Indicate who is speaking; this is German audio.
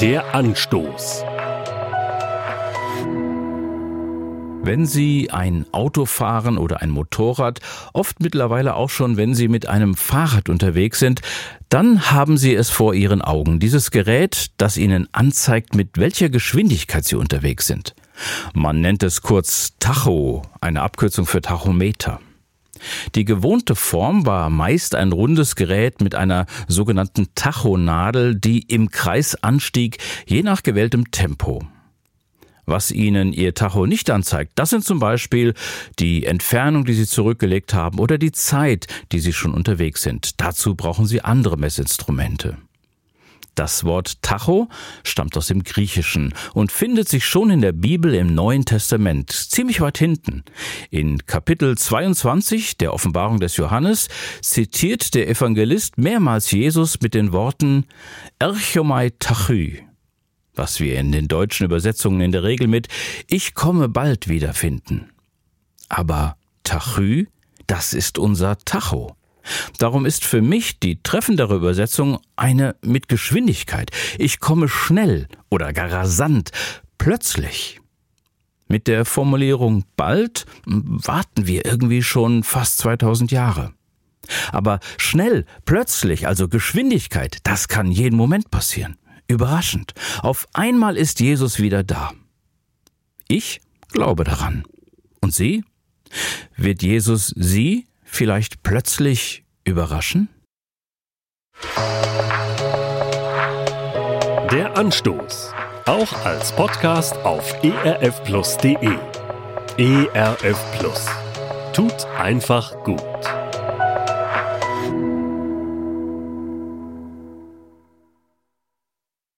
Speaker 1: Der Anstoß.
Speaker 2: Wenn Sie ein Auto fahren oder ein Motorrad, oft mittlerweile auch schon, wenn Sie mit einem Fahrrad unterwegs sind, dann haben Sie es vor Ihren Augen, dieses Gerät, das Ihnen anzeigt, mit welcher Geschwindigkeit Sie unterwegs sind. Man nennt es kurz Tacho, eine Abkürzung für Tachometer. Die gewohnte Form war meist ein rundes Gerät mit einer sogenannten Tachonadel, die im Kreis anstieg, je nach gewähltem Tempo. Was Ihnen Ihr Tacho nicht anzeigt, das sind zum Beispiel die Entfernung, die Sie zurückgelegt haben oder die Zeit, die Sie schon unterwegs sind. Dazu brauchen Sie andere Messinstrumente. Das Wort Tacho stammt aus dem Griechischen und findet sich schon in der Bibel im Neuen Testament, ziemlich weit hinten. In Kapitel 22 der Offenbarung des Johannes zitiert der Evangelist mehrmals Jesus mit den Worten Erchomai Tachy, was wir in den deutschen Übersetzungen in der Regel mit Ich komme bald wiederfinden. Aber Tachy, das ist unser Tacho. Darum ist für mich die treffendere Übersetzung eine mit Geschwindigkeit. Ich komme schnell oder gar rasant, plötzlich. Mit der Formulierung bald warten wir irgendwie schon fast 2000 Jahre. Aber schnell, plötzlich, also Geschwindigkeit, das kann jeden Moment passieren. Überraschend. Auf einmal ist Jesus wieder da. Ich glaube daran. Und Sie? Wird Jesus Sie vielleicht plötzlich überraschen?
Speaker 1: Der Anstoß. Auch als Podcast auf erfplus.de. ERF Plus. Tut einfach gut.